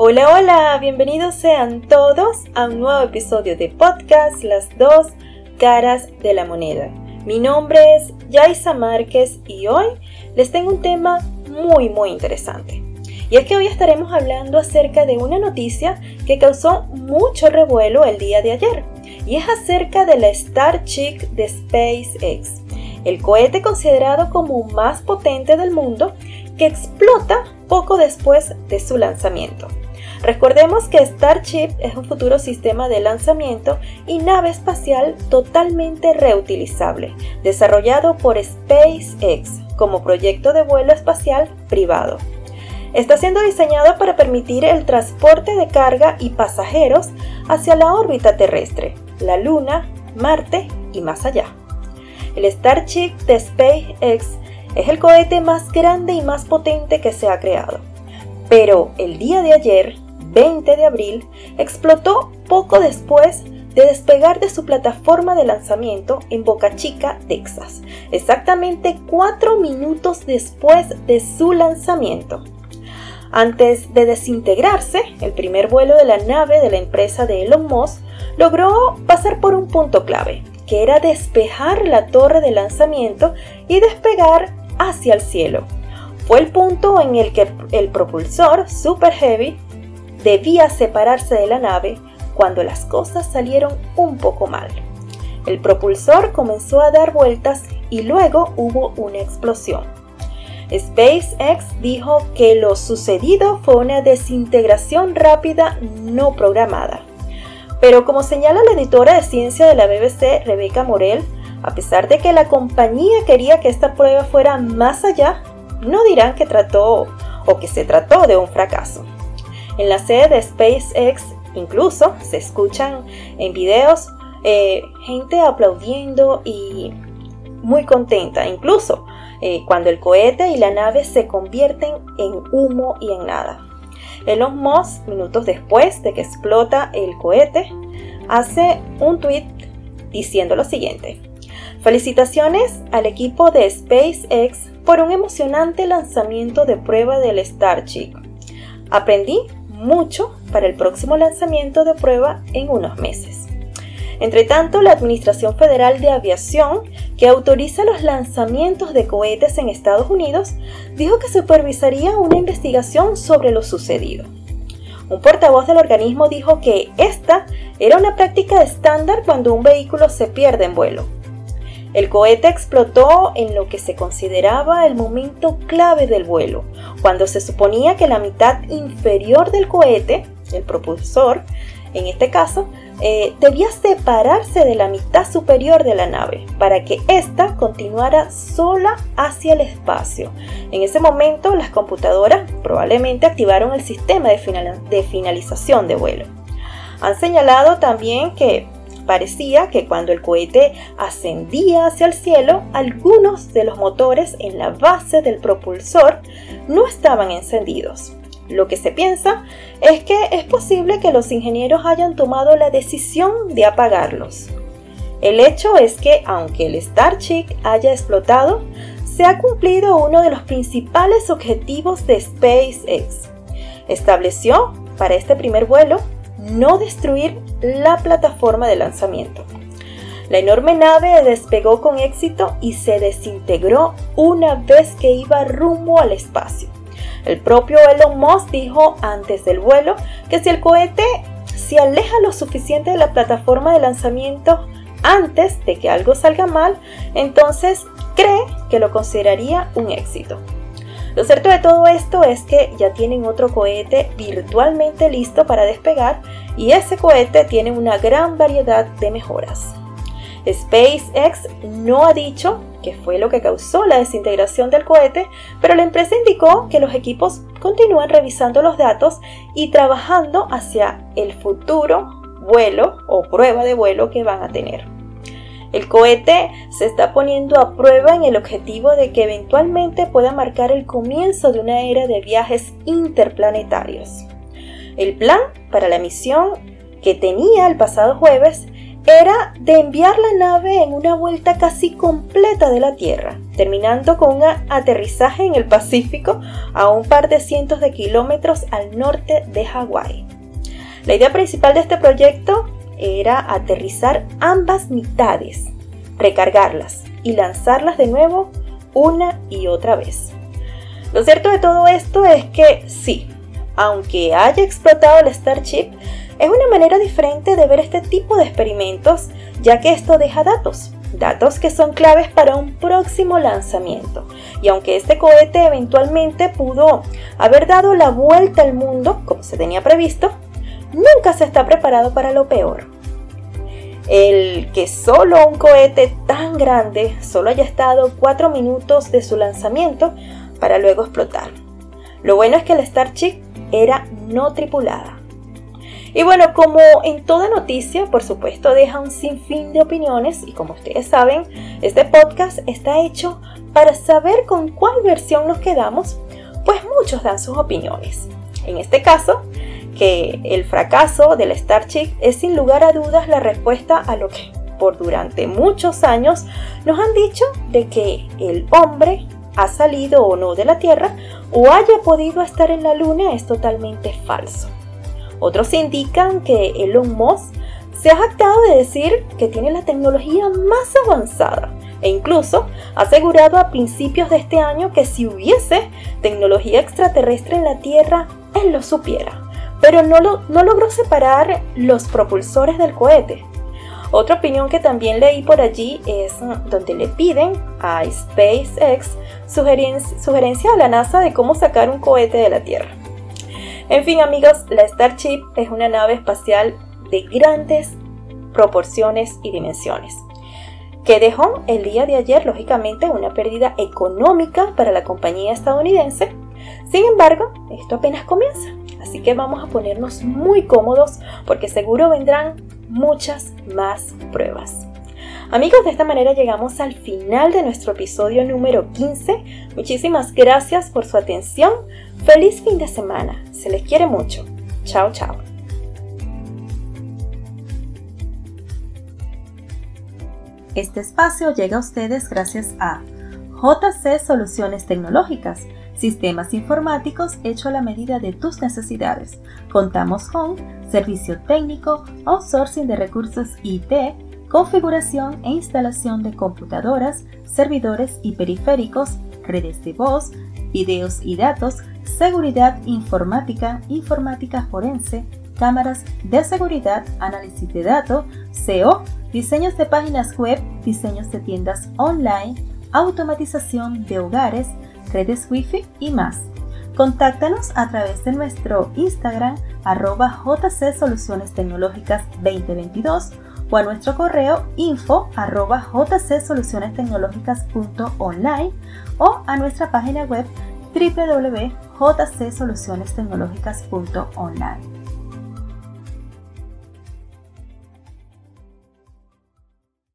Hola, hola, bienvenidos sean todos a un nuevo episodio de podcast Las dos caras de la moneda. Mi nombre es Yaisa Márquez y hoy les tengo un tema muy muy interesante. Y es que hoy estaremos hablando acerca de una noticia que causó mucho revuelo el día de ayer. Y es acerca de la Starship de SpaceX, el cohete considerado como más potente del mundo que explota poco después de su lanzamiento. Recordemos que Starship es un futuro sistema de lanzamiento y nave espacial totalmente reutilizable, desarrollado por SpaceX como proyecto de vuelo espacial privado. Está siendo diseñado para permitir el transporte de carga y pasajeros hacia la órbita terrestre, la Luna, Marte y más allá. El Starship de SpaceX es el cohete más grande y más potente que se ha creado. Pero el día de ayer, 20 de abril, explotó poco después de despegar de su plataforma de lanzamiento en Boca Chica, Texas, exactamente cuatro minutos después de su lanzamiento. Antes de desintegrarse, el primer vuelo de la nave de la empresa de Elon Musk logró pasar por un punto clave, que era despejar la torre de lanzamiento y despegar hacia el cielo. Fue el punto en el que el propulsor Super Heavy debía separarse de la nave cuando las cosas salieron un poco mal. El propulsor comenzó a dar vueltas y luego hubo una explosión. SpaceX dijo que lo sucedido fue una desintegración rápida no programada. Pero como señala la editora de ciencia de la BBC, Rebecca Morel, a pesar de que la compañía quería que esta prueba fuera más allá, no dirán que trató o que se trató de un fracaso. En la sede de SpaceX incluso se escuchan en videos eh, gente aplaudiendo y muy contenta, incluso eh, cuando el cohete y la nave se convierten en humo y en nada. Elon Musk, minutos después de que explota el cohete, hace un tweet diciendo lo siguiente. Felicitaciones al equipo de SpaceX por un emocionante lanzamiento de prueba del Starship. Aprendí mucho para el próximo lanzamiento de prueba en unos meses. Entre tanto, la Administración Federal de Aviación, que autoriza los lanzamientos de cohetes en Estados Unidos, dijo que supervisaría una investigación sobre lo sucedido. Un portavoz del organismo dijo que esta era una práctica estándar cuando un vehículo se pierde en vuelo. El cohete explotó en lo que se consideraba el momento clave del vuelo, cuando se suponía que la mitad inferior del cohete, el propulsor, en este caso, eh, debía separarse de la mitad superior de la nave para que ésta continuara sola hacia el espacio. En ese momento las computadoras probablemente activaron el sistema de, de finalización de vuelo. Han señalado también que parecía que cuando el cohete ascendía hacia el cielo, algunos de los motores en la base del propulsor no estaban encendidos. Lo que se piensa es que es posible que los ingenieros hayan tomado la decisión de apagarlos. El hecho es que, aunque el Starship haya explotado, se ha cumplido uno de los principales objetivos de SpaceX. Estableció para este primer vuelo no destruir la plataforma de lanzamiento. La enorme nave despegó con éxito y se desintegró una vez que iba rumbo al espacio. El propio Elon Musk dijo antes del vuelo que si el cohete se aleja lo suficiente de la plataforma de lanzamiento antes de que algo salga mal, entonces cree que lo consideraría un éxito. Lo cierto de todo esto es que ya tienen otro cohete virtualmente listo para despegar y ese cohete tiene una gran variedad de mejoras. SpaceX no ha dicho qué fue lo que causó la desintegración del cohete, pero la empresa indicó que los equipos continúan revisando los datos y trabajando hacia el futuro vuelo o prueba de vuelo que van a tener. El cohete se está poniendo a prueba en el objetivo de que eventualmente pueda marcar el comienzo de una era de viajes interplanetarios. El plan para la misión que tenía el pasado jueves era de enviar la nave en una vuelta casi completa de la Tierra, terminando con un aterrizaje en el Pacífico a un par de cientos de kilómetros al norte de Hawái. La idea principal de este proyecto era aterrizar ambas mitades, recargarlas y lanzarlas de nuevo una y otra vez. Lo cierto de todo esto es que sí, aunque haya explotado el Starship, es una manera diferente de ver este tipo de experimentos, ya que esto deja datos, datos que son claves para un próximo lanzamiento. Y aunque este cohete eventualmente pudo haber dado la vuelta al mundo, como se tenía previsto, nunca se está preparado para lo peor. El que solo un cohete tan grande solo haya estado 4 minutos de su lanzamiento para luego explotar. Lo bueno es que el Starship era no tripulada. Y bueno, como en toda noticia, por supuesto, deja un sinfín de opiniones y como ustedes saben, este podcast está hecho para saber con cuál versión nos quedamos, pues muchos dan sus opiniones. En este caso, que el fracaso del Starship es sin lugar a dudas la respuesta a lo que por durante muchos años nos han dicho de que el hombre ha salido o no de la Tierra o haya podido estar en la Luna es totalmente falso. Otros indican que Elon Musk se ha jactado de decir que tiene la tecnología más avanzada e incluso ha asegurado a principios de este año que si hubiese tecnología extraterrestre en la Tierra, él lo supiera, pero no, no logró separar los propulsores del cohete. Otra opinión que también leí por allí es donde le piden a SpaceX sugerencia a la NASA de cómo sacar un cohete de la Tierra. En fin amigos, la Starship es una nave espacial de grandes proporciones y dimensiones, que dejó el día de ayer lógicamente una pérdida económica para la compañía estadounidense. Sin embargo, esto apenas comienza, así que vamos a ponernos muy cómodos porque seguro vendrán muchas más pruebas. Amigos, de esta manera llegamos al final de nuestro episodio número 15. Muchísimas gracias por su atención. Feliz fin de semana. Se les quiere mucho. Chao, chao. Este espacio llega a ustedes gracias a JC Soluciones Tecnológicas, sistemas informáticos hecho a la medida de tus necesidades. Contamos con servicio técnico, outsourcing de recursos IT, configuración e instalación de computadoras, servidores y periféricos, redes de voz, videos y datos, seguridad informática, informática forense, cámaras de seguridad, análisis de datos, SEO, diseños de páginas web, diseños de tiendas online, automatización de hogares, redes Wi-Fi y más. Contáctanos a través de nuestro Instagram arroba JC Soluciones Tecnológicas 2022 o a nuestro correo info arroba jcsolucionestecnologicas.online o a nuestra página web www.jcsolucionestecnologicas.online.